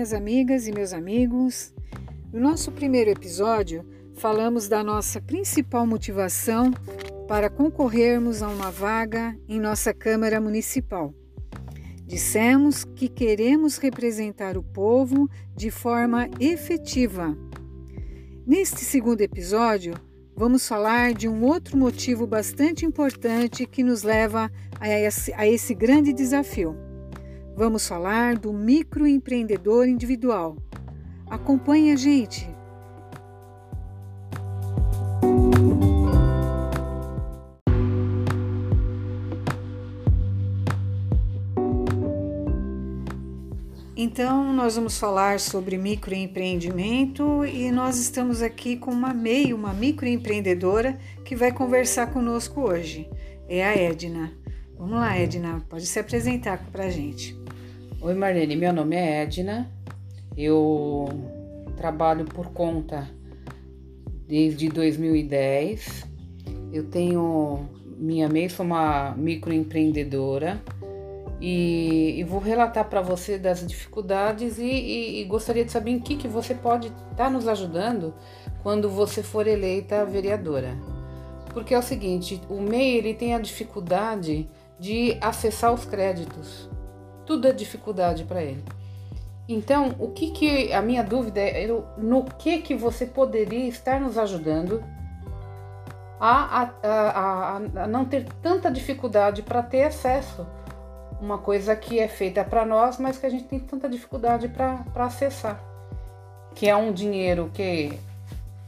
minhas amigas e meus amigos. No nosso primeiro episódio, falamos da nossa principal motivação para concorrermos a uma vaga em nossa Câmara Municipal. Dissemos que queremos representar o povo de forma efetiva. Neste segundo episódio, vamos falar de um outro motivo bastante importante que nos leva a esse, grande desafio Vamos falar do microempreendedor individual. Acompanhe a gente. Então, nós vamos falar sobre microempreendimento e nós estamos aqui com uma MEI, uma microempreendedora, que vai conversar conosco hoje. É a Edna. Vamos lá, Edna, pode se apresentar para a gente. Oi, Marlene, meu nome é Edna. Eu trabalho por conta desde 2010. Eu tenho minha MEI, sou uma microempreendedora e, e vou relatar para você das dificuldades e, e, e, gostaria de saber em que, que você pode estar tá nos ajudando quando você for eleita vereadora. Porque é o seguinte, o MEI ele tem a dificuldade de acessar os créditos tudo é dificuldade para ele. Então, o que que a minha dúvida é no que que você poderia estar nos ajudando a, a, a, a não ter tanta dificuldade para ter acesso uma coisa que é feita para nós, mas que a gente tem tanta dificuldade para acessar, que é um dinheiro que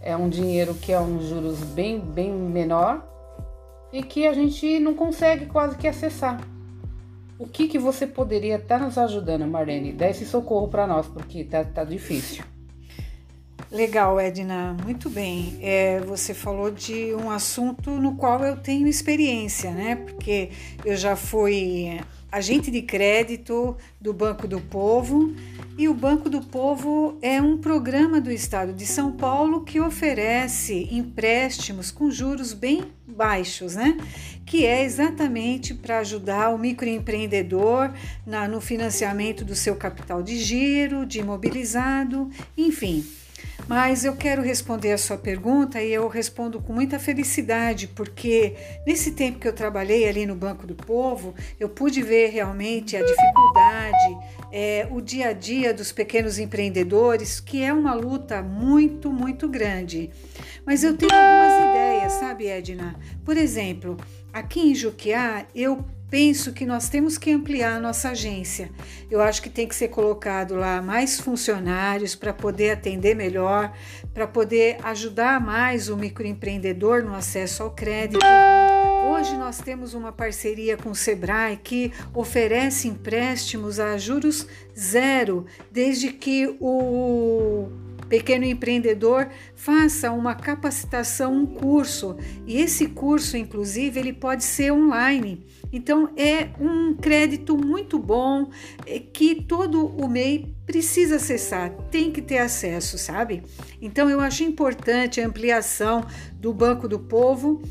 é um dinheiro que é um juros bem bem menor e que a gente não consegue quase que acessar. O que, que você poderia estar tá nos ajudando, Marlene? Dá esse socorro para nós, porque tá, tá difícil. Legal, Edna, muito bem. É, você falou de um assunto no qual eu tenho experiência, né? Porque eu já fui agente de crédito do Banco do Povo e o Banco do Povo é um programa do estado de São Paulo que oferece empréstimos com juros bem baixos, né? Que é exatamente para ajudar o microempreendedor na, no financiamento do seu capital de giro, de imobilizado, enfim. Mas eu quero responder a sua pergunta e eu respondo com muita felicidade, porque nesse tempo que eu trabalhei ali no Banco do Povo, eu pude ver realmente a dificuldade, é, o dia a dia dos pequenos empreendedores, que é uma luta muito, muito grande. Mas eu tenho algumas ideias, sabe, Edna? Por exemplo, aqui em Juquiá, eu penso que nós temos que ampliar a nossa agência. Eu acho que tem que ser colocado lá mais funcionários para poder atender melhor, para poder ajudar mais o microempreendedor no acesso ao crédito. Hoje nós temos uma parceria com o Sebrae que oferece empréstimos a juros zero, desde que o pequeno empreendedor faça uma capacitação, um curso. E esse curso, inclusive, ele pode ser online. Então é um crédito muito bom é, que todo o MEI precisa acessar, tem que ter acesso, sabe? Então eu acho importante a ampliação do Banco do Povo.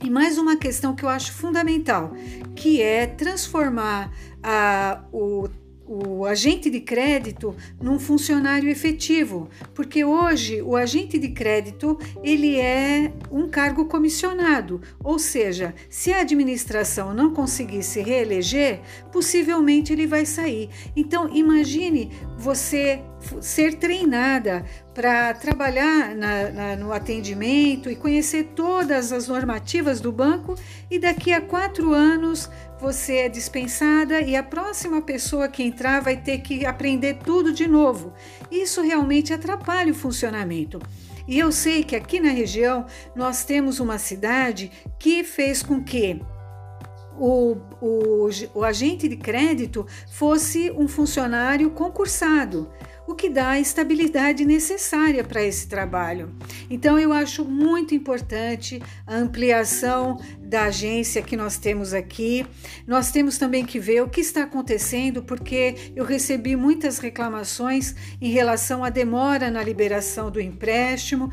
E mais uma questão que eu acho fundamental, que é transformar a, o o agente de crédito num funcionário efetivo, porque hoje o agente de crédito ele é um cargo comissionado, ou seja, se a administração não conseguir se reeleger, possivelmente ele vai sair. Então imagine você ser treinada para trabalhar na, na, no atendimento e conhecer todas as normativas do banco, e daqui a quatro anos você é dispensada e a próxima pessoa que entrar vai ter que aprender tudo de novo. Isso realmente atrapalha o funcionamento. E eu sei que aqui na região nós temos uma cidade que fez com que o, o, o agente de crédito fosse um funcionário concursado o que dá a estabilidade necessária para esse trabalho. Então, eu acho muito importante a ampliação da agência que nós temos aqui. Nós temos também que ver o que está acontecendo, porque eu recebi muitas reclamações em relação à demora na liberação do empréstimo,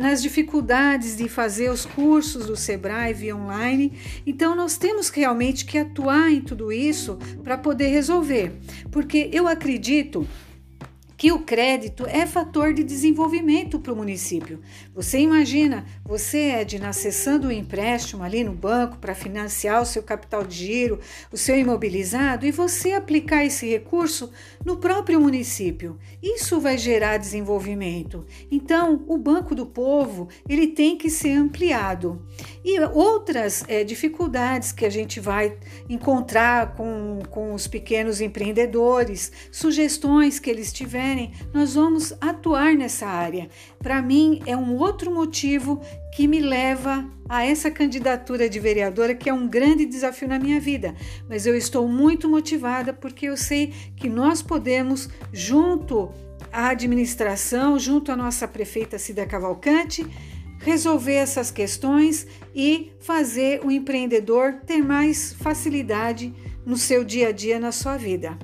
nas dificuldades de fazer os cursos do Sebrae via online. Então, nós temos realmente que atuar em tudo isso para poder resolver, porque eu acredito que o crédito é fator de desenvolvimento para o município. Você imagina, você, Edna, acessando o empréstimo ali no banco para financiar o seu capital de giro, o seu imobilizado, e você aplicar esse recurso no próprio município. Isso vai gerar desenvolvimento. Então, o Banco do Povo ele tem que ser ampliado. E outras é, dificuldades que a gente vai encontrar com, com os pequenos empreendedores, sugestões que eles tiverem, nós vamos atuar nessa área. Para mim, é um outro motivo que me leva a essa candidatura de vereadora, que é um grande desafio na minha vida. Mas eu estou muito motivada porque eu sei que nós podemos, junto à administração, junto à nossa prefeita Cida Cavalcante, resolver essas questões e fazer o empreendedor ter mais facilidade no seu dia a dia, na sua vida.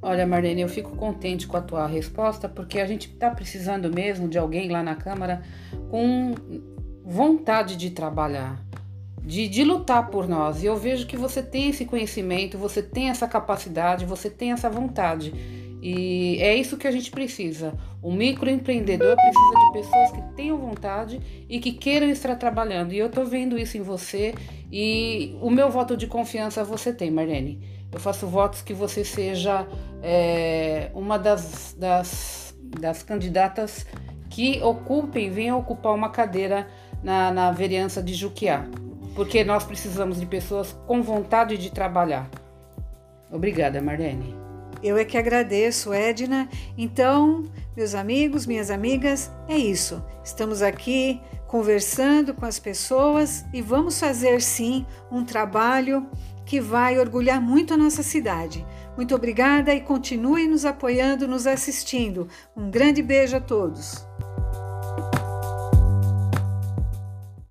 Olha, Marlene, eu fico contente com a tua resposta, porque a gente está precisando mesmo de alguém lá na Câmara com vontade de trabalhar, de, de lutar por nós. E eu vejo que você tem esse conhecimento, você tem essa capacidade, você tem essa vontade. E é isso que a gente precisa. O microempreendedor precisa de pessoas que tenham vontade e que queiram estar trabalhando. E eu tô vendo isso em você e o meu voto de confiança você tem, Marlene. Eu faço votos que você seja é, uma das, das, das candidatas que ocupem, venham ocupar uma cadeira na, na vereança de Juquiá. Porque nós precisamos de pessoas com vontade de trabalhar. Obrigada, Marlene. Eu é que agradeço, Edna. Então, meus amigos, minhas amigas, é isso. Estamos aqui conversando com as pessoas e vamos fazer sim um trabalho que vai orgulhar muito a nossa cidade. Muito obrigada e continue nos apoiando, nos assistindo. Um grande beijo a todos.